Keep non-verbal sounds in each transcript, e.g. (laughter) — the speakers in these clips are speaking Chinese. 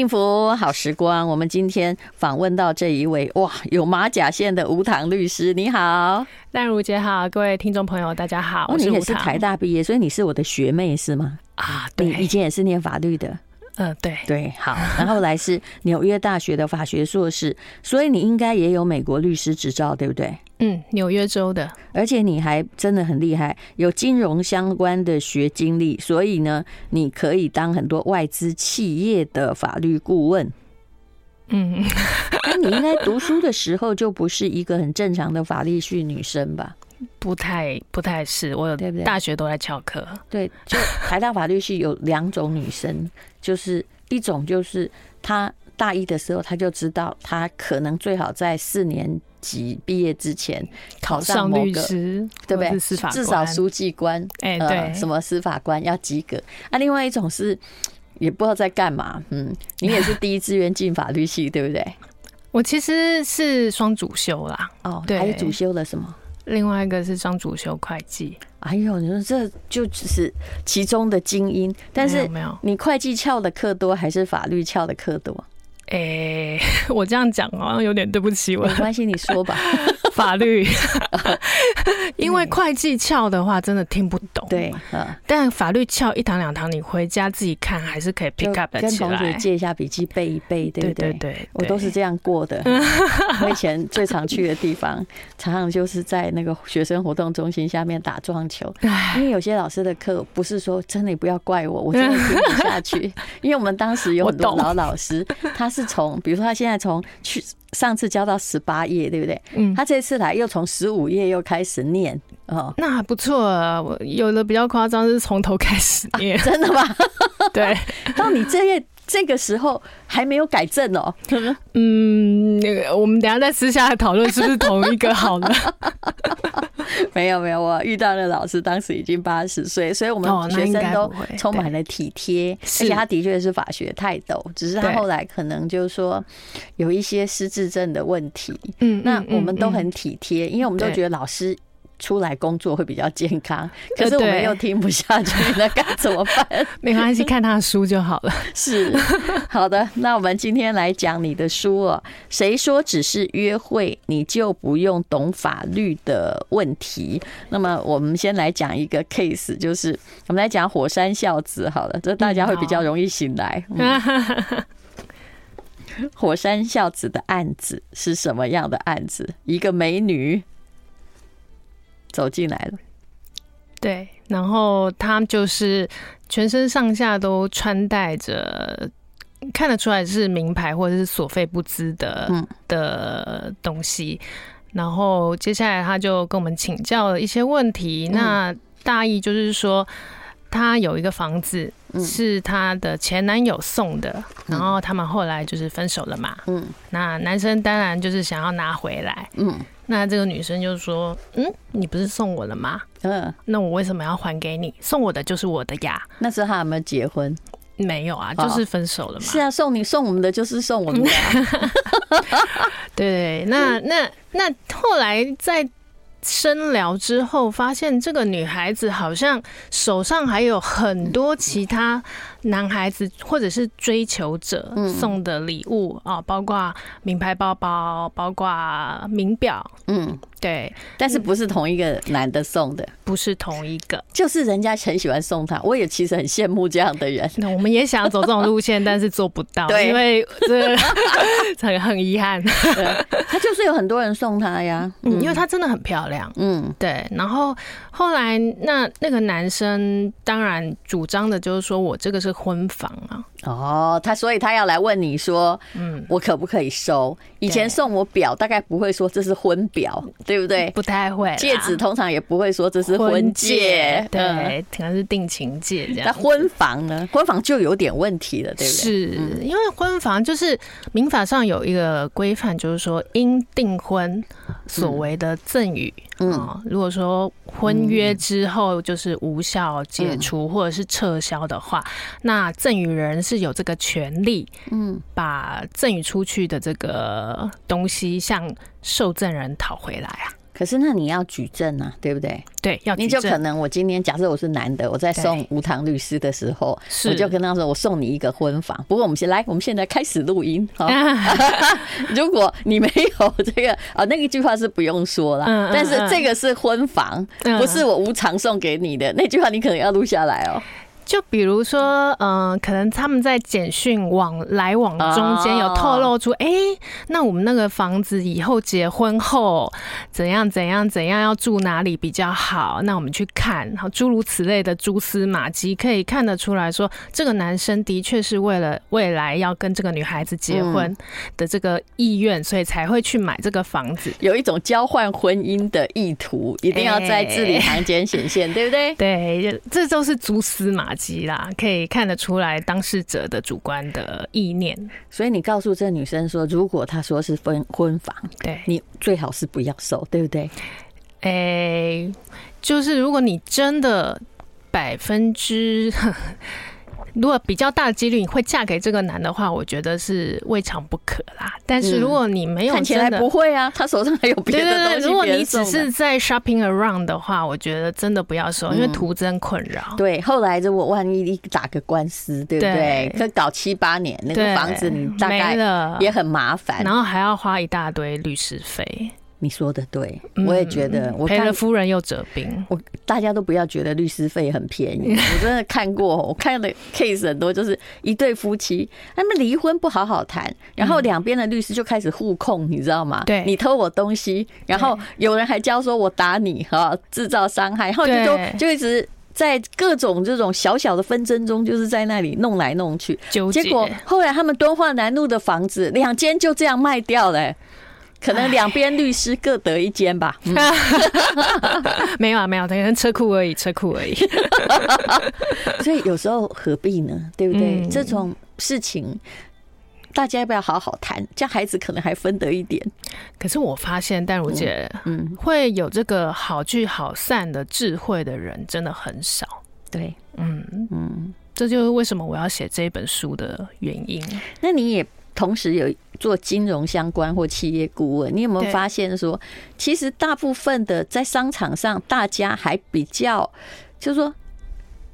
幸福好时光，我们今天访问到这一位哇，有马甲线的吴唐律师，你好，淡如姐好，各位听众朋友大家好，我是你也是台大毕业，所以你是我的学妹是吗？啊，对，以前也是念法律的，嗯、呃，对对，好，然后来是 (laughs) 纽约大学的法学硕士，所以你应该也有美国律师执照，对不对？嗯，纽约州的，而且你还真的很厉害，有金融相关的学经历，所以呢，你可以当很多外资企业的法律顾问。嗯，那你应该读书的时候就不是一个很正常的法律系女生吧？不太，不太是，我有对不对？大学都在翘课。对，就台大法律系有两种女生，(laughs) 就是一种就是她大一的时候，她就知道她可能最好在四年。级毕业之前考上律师，对不对？至少书记官，哎，对，什么司法官要及格。啊，另外一种是也不知道在干嘛。嗯，你也是第一志愿进法律系，对不对？(laughs) 我其实是双主修啦。哦，对，还是主修了什么？另外一个是张主修会计。哎呦，你说这就只是其中的精英。但是没有，你会计翘的课多还是法律翘的课多？哎、欸，(laughs) 我这样讲好像有点对不起我。没关系，你说吧。(laughs) 法律，(laughs) 因为会计翘的话真的听不懂。对，但法律翘一堂两堂，你回家自己看还是可以 pick up 跟同学借一下笔记背一背，对不对？对，对，对，我都是这样过的。(laughs) 我以前最常去的地方，常常就是在那个学生活动中心下面打撞球。因为有些老师的课不是说真的，不要怪我，我真的听不下去。(laughs) 因为我们当时有很多老老师，他是从，比如说他现在从去。上次教到十八页，对不对？嗯，他这次来又从十五页又开始念哦，那还不错啊。我有的比较夸张，是从头开始念，啊，真的吗？(laughs) 对，(laughs) 到你这页。这个时候还没有改正哦。嗯，那个我们等下再私下来讨论是不是同一个好了。(laughs) 没有没有，我遇到的老师当时已经八十岁，所以我们学生都充满了体贴，而且他的确是法学泰斗，只是他后来可能就是说有一些失智症的问题。嗯，那我们都很体贴，因为我们都觉得老师。出来工作会比较健康，(laughs) 可是我们又听不下去，那该怎么办？(laughs) 没关系，看他的书就好了。(laughs) 是，好的，那我们今天来讲你的书哦。谁说只是约会你就不用懂法律的问题？那么我们先来讲一个 case，就是我们来讲火山孝子好了，这大家会比较容易醒来。嗯、火山孝子的案子是什么样的案子？一个美女。走进来了，对，然后他就是全身上下都穿戴着，看得出来是名牌或者是所费不貲的的东西。然后接下来他就跟我们请教了一些问题，那大意就是说。他有一个房子是他的前男友送的，然后他们后来就是分手了嘛。嗯，那男生当然就是想要拿回来。嗯，那这个女生就说：“嗯，你不是送我了吗？嗯，那我为什么要还给你？送我的就是我的呀。”那时候他有没有结婚？没有啊，就是分手了嘛。是啊，送你送我们的就是送我们的。(laughs) 对，那那那后来在。深聊之后，发现这个女孩子好像手上还有很多其他男孩子或者是追求者送的礼物啊，包括名牌包包，包括名表，嗯。对，但是不是同一个男的送的，不是同一个，就是人家很喜欢送他。我也其实很羡慕这样的人。(laughs) 那我们也想走这种路线，但是做不到，对，因为这 (laughs) 很很遗憾。他就是有很多人送他呀，嗯，因为他真的很漂亮，嗯，对。然后后来那那个男生当然主张的就是说我这个是婚房啊。哦，他所以他要来问你说，嗯，我可不可以收？以前送我表，大概不会说这是婚表，对不对？不太会。戒指通常也不会说这是婚戒，对，可能是定情戒这样。那婚房呢？婚房就有点问题了，对不对？是因为婚房就是民法上有一个规范，就是说因订婚所谓的赠与，嗯，如果说婚约之后就是无效解除或者是撤销的话，那赠与人。是有这个权利，嗯，把赠与出去的这个东西向受赠人讨回来啊。可是那你要举证啊，对不对？对，要。你就可能我今天假设我是男的，我在送无糖律师的时候，我就跟他说我送你一个婚房。不过我们先来，我们现在开始录音 (laughs) 哈。(laughs) 如果你没有这个啊，那一句话是不用说了，但是这个是婚房，不是我无偿送给你的那句话，你可能要录下来哦。就比如说，嗯、呃，可能他们在简讯往来往中间有透露出，哎、欸，那我们那个房子以后结婚后怎样怎样怎样要住哪里比较好？那我们去看，然后诸如此类的蛛丝马迹，可以看得出来说，这个男生的确是为了未来要跟这个女孩子结婚的这个意愿，所以才会去买这个房子，有一种交换婚姻的意图，一定要在字里行间显现，对不对？对，这都是蛛丝马迹。啦，可以看得出来当事者的主观的意念，所以你告诉这女生说，如果她说是分婚房，对，你最好是不要收，对不对？诶、欸，就是如果你真的百分之。如果比较大的几率你会嫁给这个男的话，我觉得是未尝不可啦。但是如果你没有，看起来不会啊，他手上还有别的东西。如果你只是在 shopping around 的话，我觉得真的不要收，因为徒增困扰。对，后来如果万一你打个官司，对不对？可搞七八年，那个房子你大概也很麻烦，然后还要花一大堆律师费。你说的对，我也觉得我赔了夫人又折兵。我大家都不要觉得律师费很便宜，(laughs) 我真的看过，我看的 case 很多，就是一对夫妻他们离婚不好好谈，然后两边的律师就开始互控，你知道吗？对，你偷我东西，然后有人还教说我打你哈，制造伤害，然后就都就一直在各种这种小小的纷争中，就是在那里弄来弄去，结果后来他们敦化南路的房子两间就这样卖掉了。可能两边律师各得一间吧。(laughs) 嗯、(laughs) 没有啊，没有，可能车库而已，车库而已。(laughs) 所以有时候何必呢？对不对？嗯、这种事情大家要不要好好谈？这样孩子可能还分得一点。可是我发现淡如姐，嗯，会有这个好聚好散的智慧的人真的很少。对，嗯嗯，这就是为什么我要写这本书的原因。那你也。同时有做金融相关或企业顾问，你有没有发现说，其实大部分的在商场上，大家还比较，就是说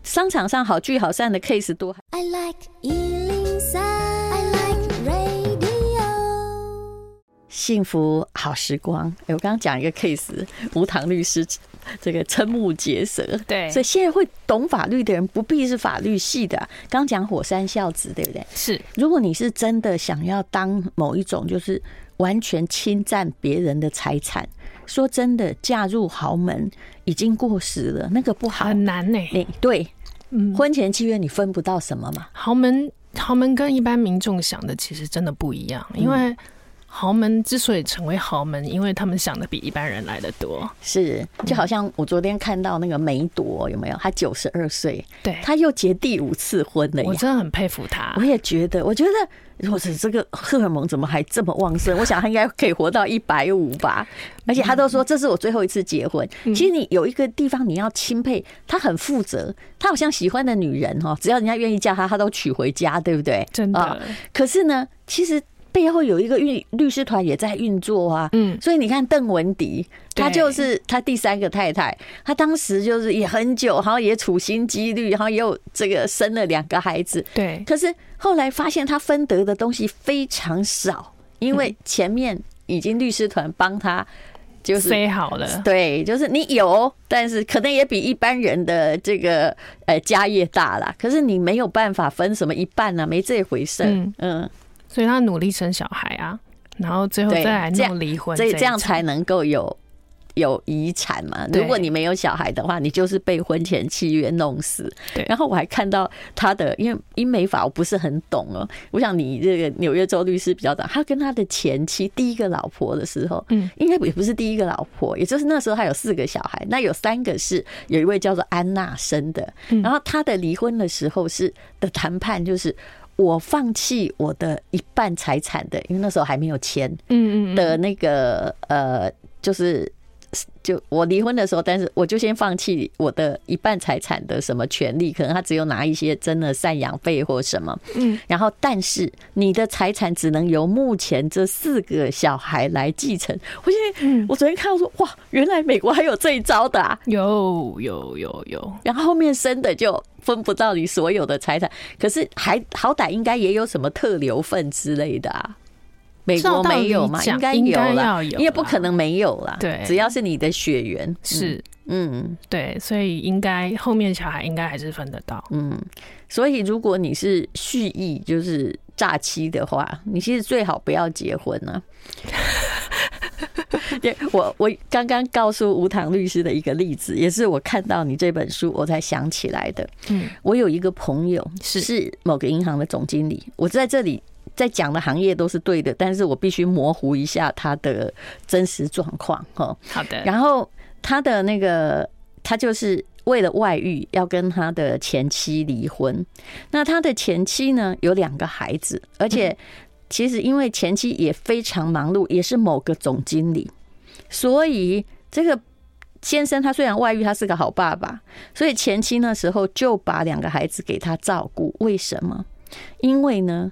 商场上好聚好散的 case 多。I like 103, I like radio. 幸福好时光。哎，我刚刚讲一个 case，无糖律师。(laughs) 这个瞠目结舌，对，所以现在会懂法律的人不必是法律系的。刚讲火山孝子，对不对？是。如果你是真的想要当某一种，就是完全侵占别人的财产，说真的，嫁入豪门已经过时了，那个不好，很难呢、欸。对，嗯，婚前契约你分不到什么嘛？豪门，豪门跟一般民众想的其实真的不一样，因为。豪门之所以成为豪门，因为他们想的比一般人来的多。是，就好像我昨天看到那个梅朵，有没有？她九十二岁，对，她又结第五次婚了。我真的很佩服她。我也觉得，我觉得，如果是这个荷尔蒙怎么还这么旺盛？我想她应该可以活到一百五吧。而且她都说这是我最后一次结婚。其实你有一个地方你要钦佩，她很负责，她好像喜欢的女人哈，只要人家愿意嫁她，她都娶回家，对不对？真的。可是呢，其实。背后有一个律律师团也在运作啊，嗯，所以你看邓文迪，他就是他第三个太太，他当时就是也很久，然后也处心积虑，然后也有这个生了两个孩子，对。可是后来发现他分得的东西非常少，因为前面已经律师团帮他就是塞好了，对，就是你有，但是可能也比一般人的这个呃家业大啦，可是你没有办法分什么一半啊，没这回事，嗯。所以他努力生小孩啊，然后最后再来弄离婚，所以这样才能够有有遗产嘛。如果你没有小孩的话，你就是被婚前契约弄死。对。然后我还看到他的，因为英美法我不是很懂哦。我想你这个纽约州律师比较懂。他跟他的前妻第一个老婆的时候，嗯，应该也不是第一个老婆，也就是那时候他有四个小孩，那有三个是有一位叫做安娜生的。然后他的离婚的时候是的谈判就是。我放弃我的一半财产的，因为那时候还没有签，嗯嗯。的那个呃，就是就我离婚的时候，但是我就先放弃我的一半财产的什么权利，可能他只有拿一些真的赡养费或什么，嗯，然后但是你的财产只能由目前这四个小孩来继承。我现在，我昨天看到说，哇，原来美国还有这一招的啊，有有有有，然后后面生的就分不到你所有的财产，可是还好歹应该也有什么特留份之类的啊。美国没有嘛？应该有了，因为不可能没有了。对，只要是你的血缘是，嗯，对，所以应该后面小孩应该还是分得到。嗯，所以如果你是蓄意就是诈欺的话，你其实最好不要结婚 (laughs) 呢。我我刚刚告诉吴唐律师的一个例子，也是我看到你这本书我才想起来的。嗯，我有一个朋友是是某个银行的总经理，我在这里。在讲的行业都是对的，但是我必须模糊一下他的真实状况哈。好的。然后他的那个，他就是为了外遇要跟他的前妻离婚。那他的前妻呢，有两个孩子，而且其实因为前妻也非常忙碌，也是某个总经理，所以这个先生他虽然外遇，他是个好爸爸，所以前妻那时候就把两个孩子给他照顾。为什么？因为呢，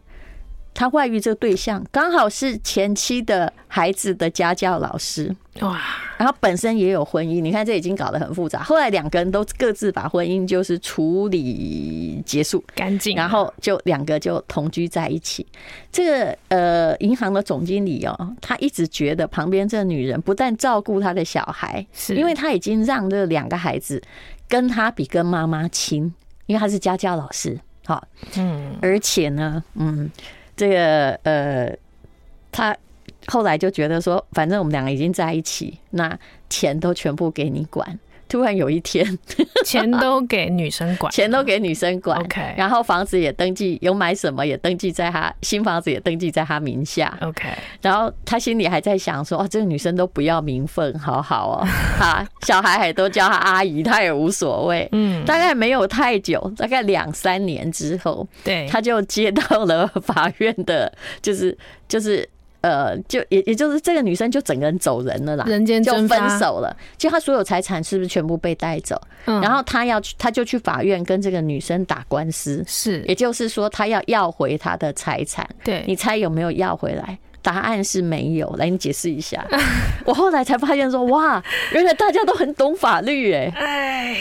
他外遇这个对象刚好是前妻的孩子的家教老师哇，然后本身也有婚姻，你看这已经搞得很复杂。后来两个人都各自把婚姻就是处理结束干净，然后就两个就同居在一起。这个呃银行的总经理哦，他一直觉得旁边这个女人不但照顾他的小孩，是因为他已经让这两个孩子跟他比跟妈妈亲，因为他是家教老师，好，嗯，而且呢，嗯。这个呃，他后来就觉得说，反正我们两个已经在一起，那钱都全部给你管。突然有一天，(laughs) 钱都给女生管，钱都给女生管。OK，然后房子也登记，有买什么也登记在他新房子也登记在他名下。OK，然后他心里还在想说：“哦，这个女生都不要名分，好好哦。(laughs) ”哈，小孩还都叫她阿姨，她也无所谓。嗯，大概没有太久，大概两三年之后，对，他就接到了法院的，就是就是。呃，就也也就是这个女生就整个人走人了啦，人间就分手了。就她所有财产是不是全部被带走？然后她要去，她就去法院跟这个女生打官司。是，也就是说，她要要回她的财产。对，你猜有没有要回来？答案是没有。来，你解释一下。(laughs) 我后来才发现说，哇，原来大家都很懂法律哎。哎。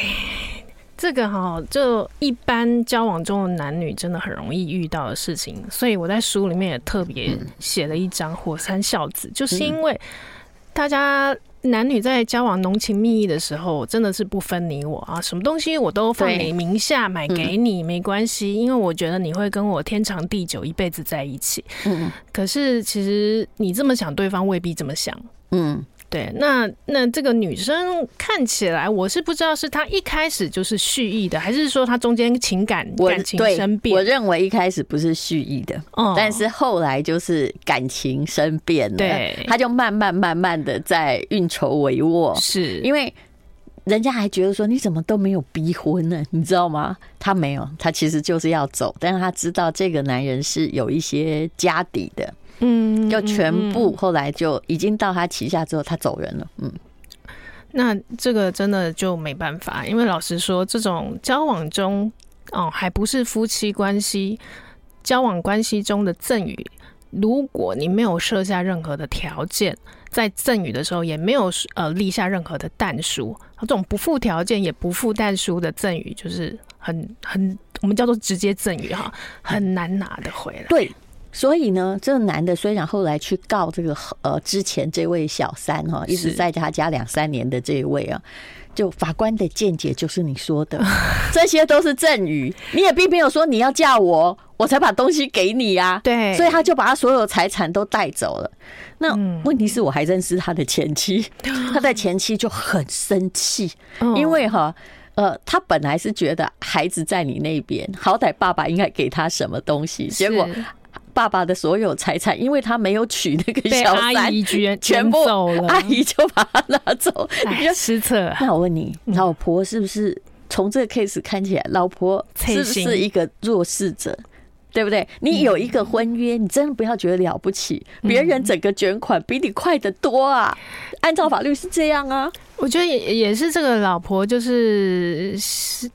这个哈，就一般交往中的男女真的很容易遇到的事情，所以我在书里面也特别写了一张火山孝子，就是因为大家男女在交往浓情蜜意的时候，真的是不分你我啊，什么东西我都放你名下买给你没关系，因为我觉得你会跟我天长地久，一辈子在一起。嗯，可是其实你这么想，对方未必这么想。嗯。对，那那这个女生看起来，我是不知道是她一开始就是蓄意的，还是说她中间情感感情生变？我认为一开始不是蓄意的，哦，但是后来就是感情生变了，对，她就慢慢慢慢的在运筹帷幄，是因为人家还觉得说你怎么都没有逼婚呢？你知道吗？她没有，她其实就是要走，但是她知道这个男人是有一些家底的。嗯，要全部后来就已经到他旗下之后，他走人了。嗯，那这个真的就没办法，因为老实说，这种交往中哦，还不是夫妻关系，交往关系中的赠与，如果你没有设下任何的条件，在赠与的时候也没有呃立下任何的但书，这种不附条件也不附但书的赠与，就是很很我们叫做直接赠与哈，很难拿得回来。对。所以呢，这个男的虽然后来去告这个呃之前这位小三哈，一直在他家两三年的这一位啊，就法官的见解就是你说的，(laughs) 这些都是赠与，你也并没有说你要嫁我，我才把东西给你呀。对，所以他就把他所有财产都带走了。那问题是我还认识他的前妻，(laughs) 他的前妻就很生气，因为哈呃，他本来是觉得孩子在你那边，好歹爸爸应该给他什么东西，结果。爸爸的所有财产，因为他没有娶那个小三，阿姨居然全部走了，阿姨就把他拿走，你就失策。那我问你，老婆是不是从这个 case 看起来，老婆是不是一个弱势者？对不对？你有一个婚约，你真的不要觉得了不起，别人整个卷款比你快得多啊！按照法律是这样啊。我觉得也也是这个老婆就是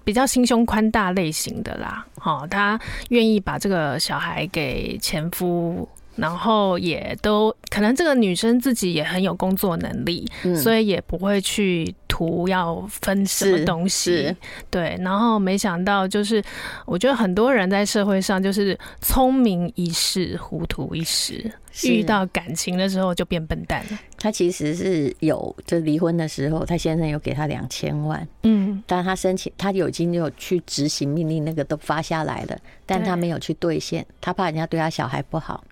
比较心胸宽大类型的啦，好，她愿意把这个小孩给前夫。然后也都可能这个女生自己也很有工作能力，嗯、所以也不会去图要分什么东西。对，然后没想到就是，我觉得很多人在社会上就是聪明一世，糊涂一时，遇到感情的时候就变笨蛋了。他其实是有，就离婚的时候，他先生有给他两千万，嗯，但他申请，他有已经有去执行命令，那个都发下来了，但他没有去兑现，他怕人家对他小孩不好。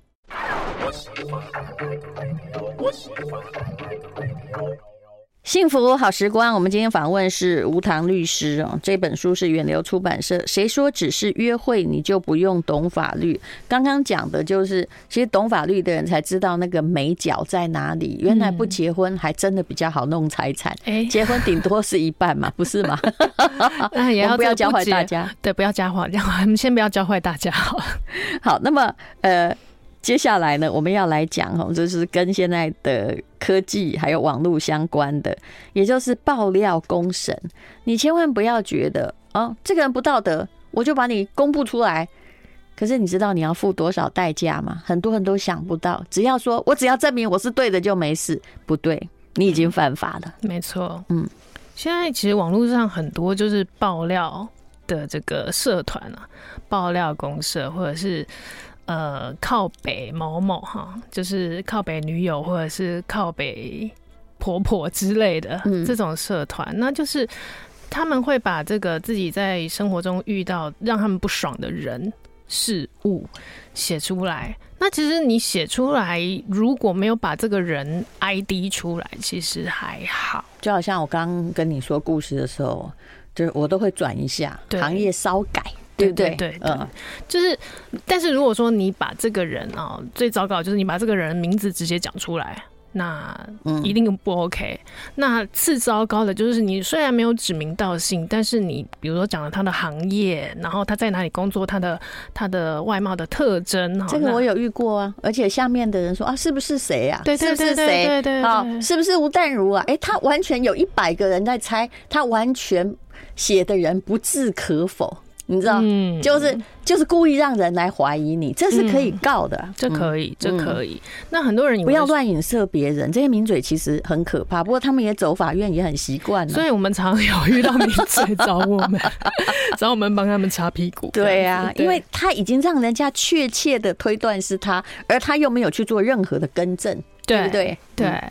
幸福好时光，我们今天访问是吴唐律师哦。这本书是远流出版社。谁说只是约会你就不用懂法律？刚刚讲的就是，其实懂法律的人才知道那个美角在哪里。原来不结婚还真的比较好弄财产，(laughs) 结婚顶多是一半嘛，不是吗？那也要不要教坏大家？对，不要教坏，我们先不要教坏大家 (laughs) 好。好，那么呃。接下来呢，我们要来讲哦，就是跟现在的科技还有网络相关的，也就是爆料公审。你千万不要觉得哦，这个人不道德，我就把你公布出来。可是你知道你要付多少代价吗？很多人都想不到。只要说我只要证明我是对的就没事，不对，你已经犯法了。没错，嗯，现在其实网络上很多就是爆料的这个社团啊，爆料公社或者是。呃，靠北某某哈，就是靠北女友或者是靠北婆婆之类的这种社团，嗯、那就是他们会把这个自己在生活中遇到让他们不爽的人事物写出来。那其实你写出来，如果没有把这个人 ID 出来，其实还好。就好像我刚刚跟你说故事的时候，就是我都会转一下行业稍改。对对对，嗯，就是，但是如果说你把这个人啊最糟糕就是你把这个人名字直接讲出来，那一定不 OK。那次糟糕的，就是你虽然没有指名道姓，但是你比如说讲了他的行业，然后他在哪里工作，他的他的外貌的特征，这个我有遇过啊。而且下面的人说啊，是不是谁呀？对对对对对，好，是不是吴淡如啊？哎，他完全有一百个人在猜，他完全写的人不置可否。你知道，嗯，就是就是故意让人来怀疑你，这是可以告的，这可以，这可以。那很多人不要乱影射别人，这些名嘴其实很可怕。不过他们也走法院，也很习惯。所以我们常有遇到名嘴找我们，(laughs) 找我们帮他们擦屁股。对啊，因为他已经让人家确切的推断是他，而他又没有去做任何的更正，对不对？对。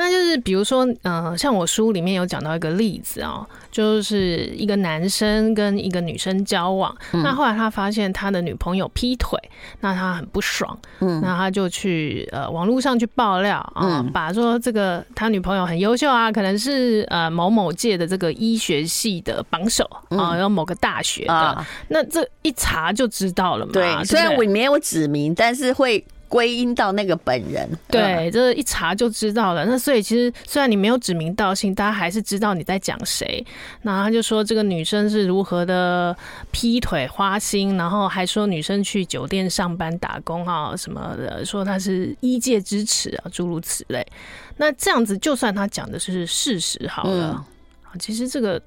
那就是比如说，呃，像我书里面有讲到一个例子哦，就是一个男生跟一个女生交往，那后来他发现他的女朋友劈腿，那他很不爽，嗯，那他就去呃网络上去爆料啊，把说这个他女朋友很优秀啊，可能是呃某某届的这个医学系的榜首啊，有某个大学的，那这一查就知道了嘛。对，虽然我没有指名，但是会。归因到那个本人，对，这一查就知道了。那所以其实虽然你没有指名道姓，大家还是知道你在讲谁。那他就说这个女生是如何的劈腿花心，然后还说女生去酒店上班打工啊什么的，说她是医界之耻啊，诸如此类。那这样子，就算他讲的是事实好了，嗯，其实这个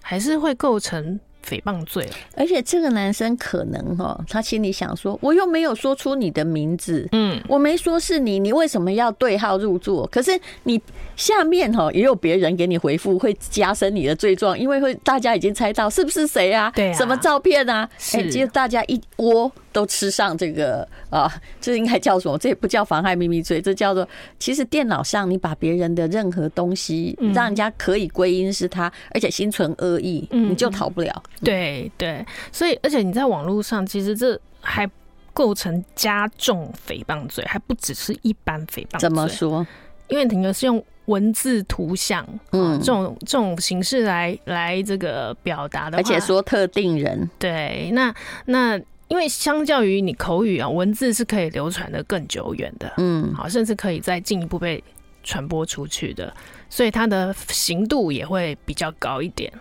还是会构成。诽谤罪，而且这个男生可能哈，他心里想说，我又没有说出你的名字，嗯，我没说是你，你为什么要对号入座？可是你下面哈也有别人给你回复，会加深你的罪状，因为会大家已经猜到是不是谁啊？对啊，什么照片啊？哎，其实大家一窝。都吃上这个啊，这应该叫什么？这也不叫妨害秘密罪，这叫做其实电脑上你把别人的任何东西让人家可以归因是他，而且心存恶意，你就逃不了。对对，所以而且你在网络上，其实这还构成加重诽谤罪，还不只是一般诽谤罪。怎么说？因为你是用文字、图像，嗯，这种这种形式来来这个表达的，而且说特定人。对，那那。因为相较于你口语啊，文字是可以流传的更久远的，嗯，好，甚至可以再进一步被传播出去的，所以它的刑度也会比较高一点。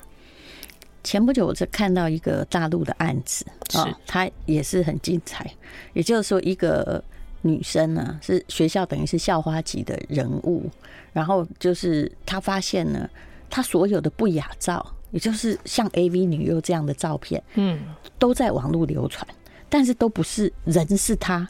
前不久我是看到一个大陆的案子啊，它也是很精彩。也就是说，一个女生呢是学校等于是校花级的人物，然后就是她发现呢，她所有的不雅照，也就是像 AV 女优这样的照片，嗯，都在网络流传，但是都不是人是他，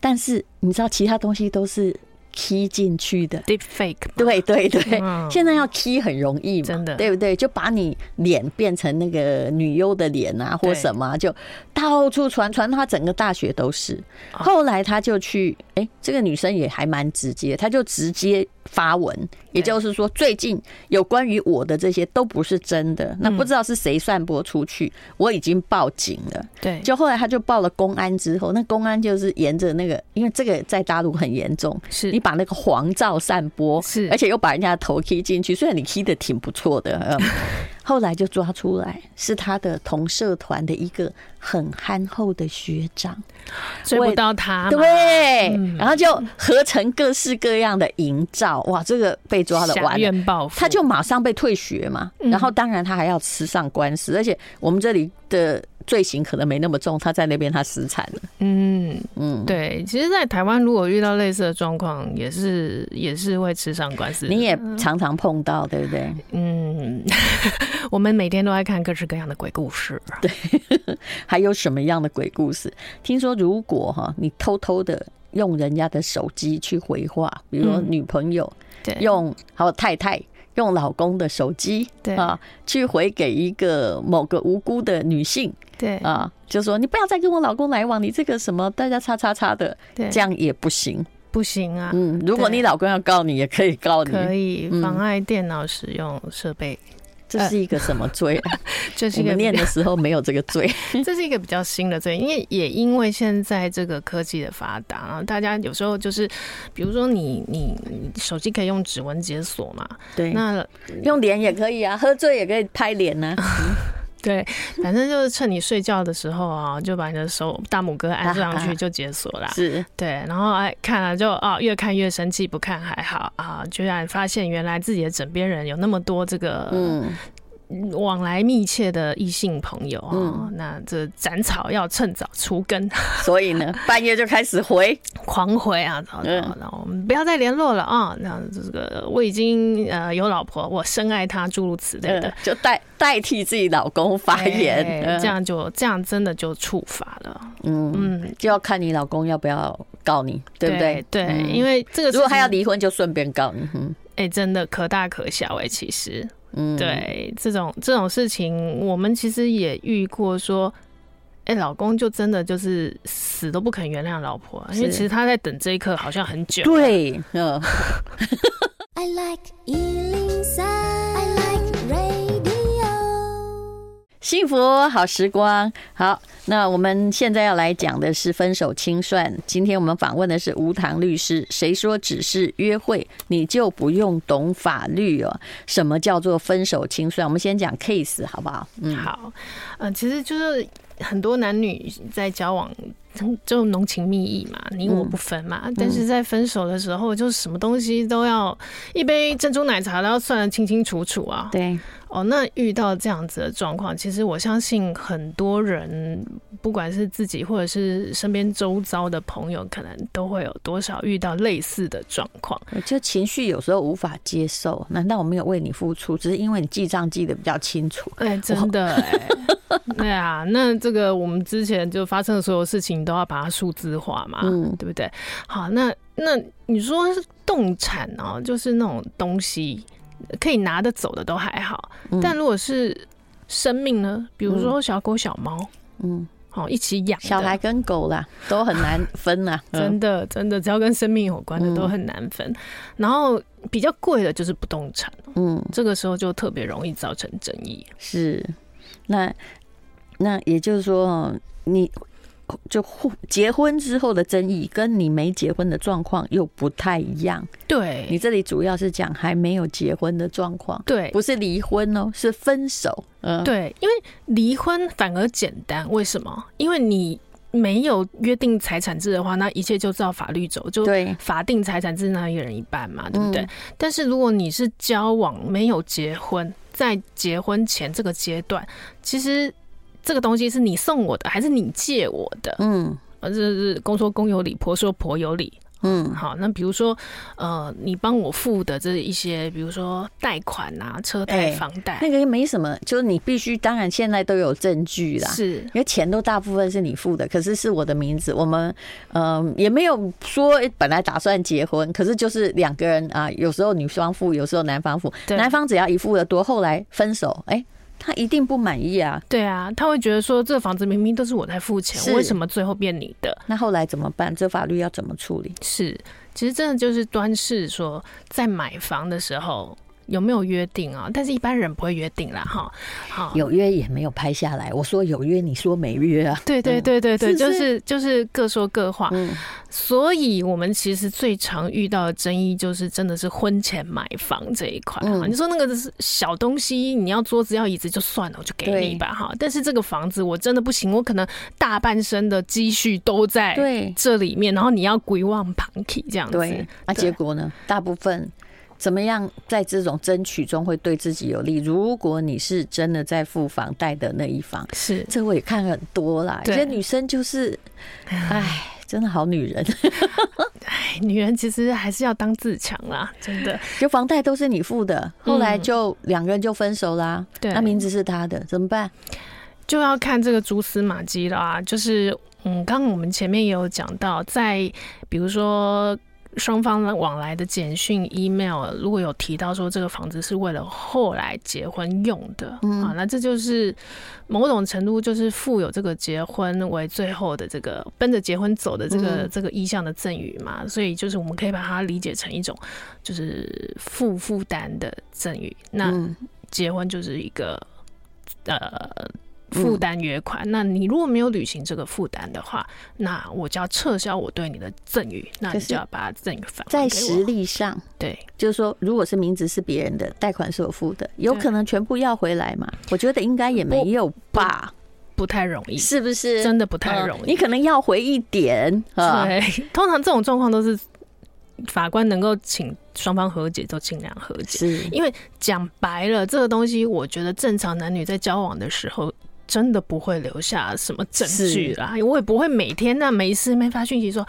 但是你知道其他东西都是。key 进去的 deep fake，对对对，现在要 key 很容易嘛，真的，对不对？就把你脸变成那个女优的脸啊，或什么，就到处传传，他整个大学都是。后来他就去，哎，这个女生也还蛮直接，他就直接发文，也就是说，最近有关于我的这些都不是真的，那不知道是谁散播出去，我已经报警了。对，就后来他就报了公安之后，那公安就是沿着那个，因为这个在大陆很严重，是。你。把那个黄照散播，是，而且又把人家的头 key 进去，虽然你 key 的挺不错的，嗯，(laughs) 后来就抓出来是他的同社团的一个很憨厚的学长，追不到他，对，然后就合成各式各样的营造，哇，这个被抓了，完了，他就马上被退学嘛，然后当然他还要吃上官司，而且我们这里的。罪行可能没那么重，他在那边他死惨了。嗯嗯，对，其实，在台湾如果遇到类似的状况，也是也是会吃上官司。你也常常碰到，对不对？嗯，我们每天都在看各式各样的鬼故事。(laughs) 对，还有什么样的鬼故事？听说如果哈，你偷偷的用人家的手机去回话，比如说女朋友，对，用还有太太。用老公的手机，对啊，去回给一个某个无辜的女性，对啊，就说你不要再跟我老公来往，你这个什么大家叉叉叉的，对，这样也不行，不行啊。嗯，如果你老公要告你，也可以告你，可以妨碍电脑使用设备。这是一个什么罪啊？(laughs) 这是一个念的时候没有这个罪。(laughs) 这是一个比较新的罪，因为也因为现在这个科技的发达啊，大家有时候就是，比如说你你手机可以用指纹解锁嘛，对，那用脸也可以啊，喝醉也可以拍脸呢。(laughs) (laughs) 对，反正就是趁你睡觉的时候啊，就把你的手大拇哥按上去就解锁了。是，对，然后哎看了就啊越看越生气，不看还好啊，居然发现原来自己的枕边人有那么多这个嗯。往来密切的异性朋友啊，嗯、那这斩草要趁早除根，(laughs) 所以呢，半夜就开始回，狂回啊，然后然后我们不要再联络了啊，那这个我已经呃有老婆，我深爱她，诸如此类的，嗯、就代代替自己老公发言，这样就这样真的就触法了，嗯嗯，就要看你老公要不要告你，对不对？对，因为这个如果他要离婚，就顺便告你，嗯，哎、欸，真的可大可小哎、欸，其实。嗯，对，这种这种事情，我们其实也遇过。说，哎，老公就真的就是死都不肯原谅老婆，因为其实他在等这一刻好像很久。对，嗯。幸福好时光，好，那我们现在要来讲的是分手清算。今天我们访问的是吴唐律师。谁说只是约会你就不用懂法律哦？什么叫做分手清算？我们先讲 case 好不好？嗯，好，嗯，其实就是很多男女在交往就浓情蜜意嘛，你我不分嘛。嗯、但是在分手的时候，就是什么东西都要一杯珍珠奶茶都要算得清清楚楚啊。对。哦，那遇到这样子的状况，其实我相信很多人，不管是自己或者是身边周遭的朋友，可能都会有多少遇到类似的状况。就情绪有时候无法接受，难道我没有为你付出，只是因为你记账记得比较清楚？哎、欸，真的、欸，对啊，那这个我们之前就发生的所有事情，都要把它数字化嘛，嗯，对不对？好，那那你说是动产哦，就是那种东西。可以拿得走的都还好，但如果是生命呢？比如说小狗、小猫，嗯，好一起养，小孩跟狗啦都很难分呐，(laughs) 真的真的，只要跟生命有关的都很难分。然后比较贵的就是不动产，嗯，这个时候就特别容易造成争议。是，那那也就是说，你。就结婚之后的争议，跟你没结婚的状况又不太一样。对，你这里主要是讲还没有结婚的状况，对，不是离婚哦，是分手。嗯，对，因为离婚反而简单，为什么？因为你没有约定财产制的话，那一切就照法律走，就法定财产制那一人一半嘛，对不对？但是如果你是交往没有结婚。在结婚前这个阶段，其实这个东西是你送我的，还是你借我的？嗯，这是公说公有理，婆说婆有理。嗯，好，那比如说，呃，你帮我付的这一些，比如说贷款啊、车贷、房贷，那个也没什么，就是你必须，当然现在都有证据啦，是，因为钱都大部分是你付的，可是是我的名字，我们，嗯，也没有说本来打算结婚，可是就是两个人啊，有时候女方付，有时候男方付，男方只要一付的多，后来分手，哎。他一定不满意啊！对啊，他会觉得说，这房子明明都是我在付钱，为什么最后变你的？那后来怎么办？这法律要怎么处理？是，其实真的就是端视说，在买房的时候。有没有约定啊？但是一般人不会约定啦，哈。好，有约也没有拍下来。我说有约，你说没约啊？对对对对对，就是就是各说各话。嗯，所以我们其实最常遇到的争议就是真的是婚前买房这一块。嗯，你说那个是小东西，你要桌子要椅子就算了，我就给你吧，哈。但是这个房子我真的不行，我可能大半生的积蓄都在这里面，然后你要归忘旁体这样子。对，那结果呢？大部分。怎么样在这种争取中会对自己有利？如果你是真的在付房贷的那一方，是这我也看很多啦。有些女生就是，哎，真的好女人。(laughs) 哎，女人其实还是要当自强啦，真的。就房贷都是你付的，后来就两个人就分手啦。对，那名字是他的，怎么办？就要看这个蛛丝马迹了啊。就是，嗯，刚刚我们前面也有讲到，在比如说。双方往来的简讯、email，如果有提到说这个房子是为了后来结婚用的，嗯，啊，那这就是某种程度就是负有这个结婚为最后的这个奔着结婚走的这个这个意向的赠与嘛，所以就是我们可以把它理解成一种就是负负担的赠与。那结婚就是一个呃。负担约款，那你如果没有履行这个负担的话，那我就要撤销我对你的赠与，那你就要把赠与返。在实力上，对，就是说，如果是名字是别人的，贷款是我付的，有可能全部要回来嘛？我觉得应该也没有吧，不太容易，是不是？真的不太容易，你可能要回一点。对，(laughs) 通常这种状况都是法官能够请双方和解，就尽量和解。是因为讲白了，这个东西，我觉得正常男女在交往的时候。真的不会留下什么证据啦，我也不会每天那没事没发讯息说，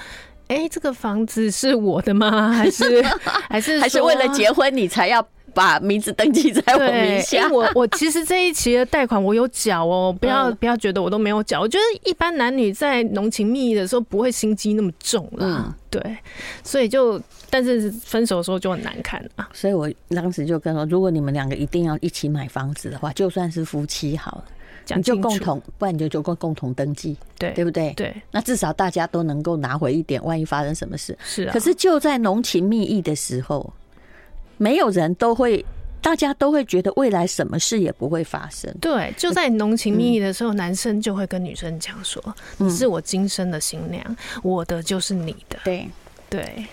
哎、欸，这个房子是我的吗？(laughs) (laughs) 还是还是还是为了结婚你才要把名字登记在我名下？我我其实这一期的贷款我有缴哦，(laughs) 不要不要觉得我都没有缴。我觉得一般男女在浓情蜜意的时候不会心机那么重啦，嗯，对，所以就但是分手的时候就很难看啊。所以我当时就跟说，如果你们两个一定要一起买房子的话，就算是夫妻好了。你就共同，不然你就就共共同登记，对对不对？对，那至少大家都能够拿回一点，万一发生什么事。是啊。可是就在浓情蜜意的时候，没有人都会，大家都会觉得未来什么事也不会发生。对，就在浓情蜜意的时候，男生就会跟女生讲说：“你是我今生的新娘，我的就是你的。”对对。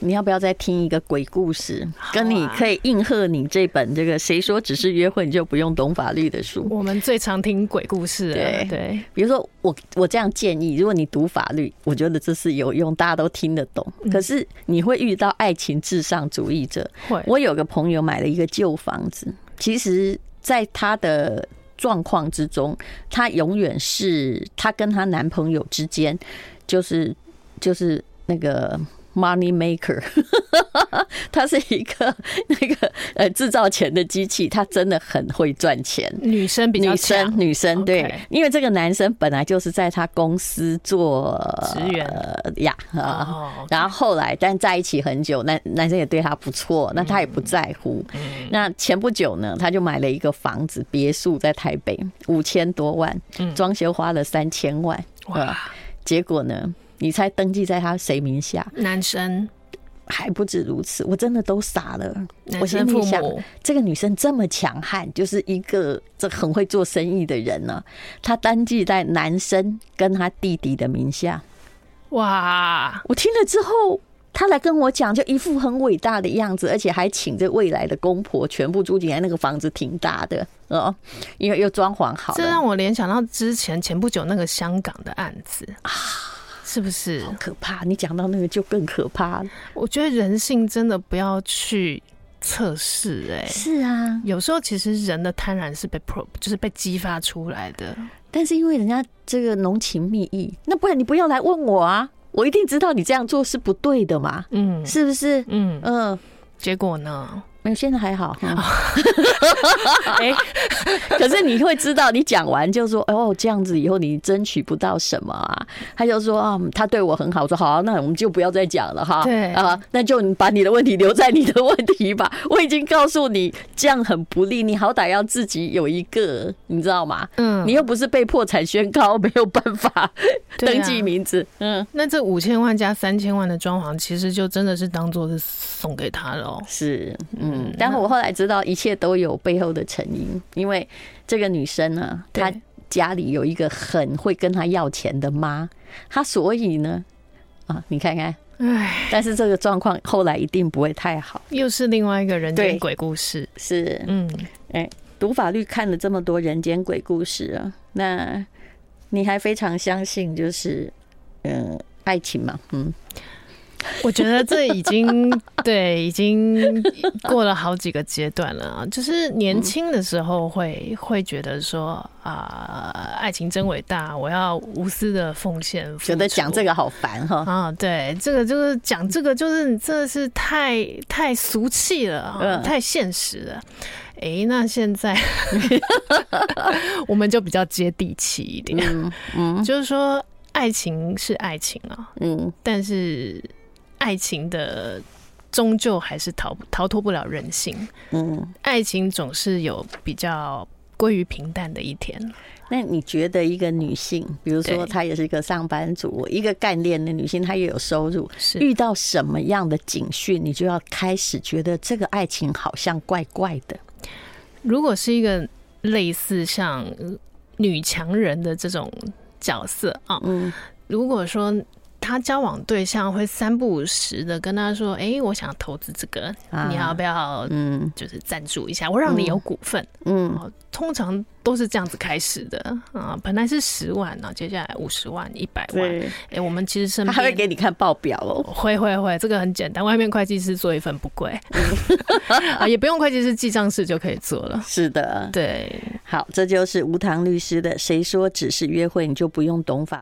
你要不要再听一个鬼故事？跟你可以应和你这本这个谁说只是约会你就不用懂法律的书？我们最常听鬼故事。对对，比如说我我这样建议，如果你读法律，我觉得这是有用，大家都听得懂。可是你会遇到爱情至上主义者。会，我有个朋友买了一个旧房子，其实在他的状况之中，他永远是他跟她男朋友之间，就是就是那个。Money maker，(laughs) 他是一个那个呃制造钱的机器，他真的很会赚钱。女生比较女生女生对，因为这个男生本来就是在他公司做职员。呀啊，然后后来但在一起很久，男男生也对他不错，那他也不在乎。那前不久呢，他就买了一个房子别墅在台北，五千多万，装修花了三千万，哇，结果呢？你猜登记在他谁名下？男生还不止如此，我真的都傻了。我心里想，这个女生这么强悍，就是一个这很会做生意的人呢。她登记在男生跟他弟弟的名下。哇！我听了之后，他来跟我讲，就一副很伟大的样子，而且还请这未来的公婆全部住进来。那个房子挺大的哦，因为又装潢好。这让我联想到之前前不久那个香港的案子啊。是不是好可怕？你讲到那个就更可怕了。我觉得人性真的不要去测试。哎，是啊，有时候其实人的贪婪是被 pro，就是被激发出来的。但是因为人家这个浓情蜜意，那不然你不要来问我啊，我一定知道你这样做是不对的嘛。嗯，是不是？嗯嗯，结果呢？没有，现在还好。(laughs) 哎，可是你会知道，你讲完就说：“哦，这样子以后你争取不到什么啊。”他就说：“啊，他对我很好。”我说：“好啊，那我们就不要再讲了哈。”对啊，那就把你的问题留在你的问题吧。(laughs) 我已经告诉你，这样很不利。你好歹要自己有一个，你知道吗？嗯，你又不是被破产宣告，没有办法 (laughs) 登记名字。嗯，那这五千万加三千万的装潢，其实就真的是当做是送给他了。是，嗯。嗯，但是我后来知道一切都有背后的成因，因为这个女生呢，她家里有一个很会跟她要钱的妈，她所以呢，啊，你看看，哎，但是这个状况后来一定不会太好，又是另外一个人间鬼故事，是，嗯，哎，读法律看了这么多人间鬼故事啊，那你还非常相信就是，嗯，爱情嘛，嗯。(laughs) 我觉得这已经 (laughs) 对，已经过了好几个阶段了啊。就是年轻的时候会会觉得说啊，爱情真伟大，我要无私的奉献。觉得讲这个好烦哈啊！对，这个就是讲这个，就是这是太太俗气了，太现实了。哎，那现在 (laughs) 我们就比较接地气一点，嗯，就是说爱情是爱情啊，嗯，但是。爱情的终究还是逃逃脱不了人性，嗯，爱情总是有比较归于平淡的一天。那你觉得一个女性，比如说她也是一个上班族，一个干练的女性，她也有收入，是遇到什么样的警讯，你就要开始觉得这个爱情好像怪怪的。如果是一个类似像女强人的这种角色啊，嗯，如果说。他交往对象会三不五时的跟他说：“哎、欸，我想投资这个，你要不要？嗯，就是赞助一下，我让你有股份。”嗯，通常都是这样子开始的啊。本来是十万，然后接下来五十万、一百万。哎、欸，我们其实是他还会给你看报表哦。会会会，这个很简单，外面会计师做一份不贵 (laughs) 啊，也不用会计师记账式就可以做了。是的，对。好，这就是无糖律师的。谁说只是约会你就不用懂法？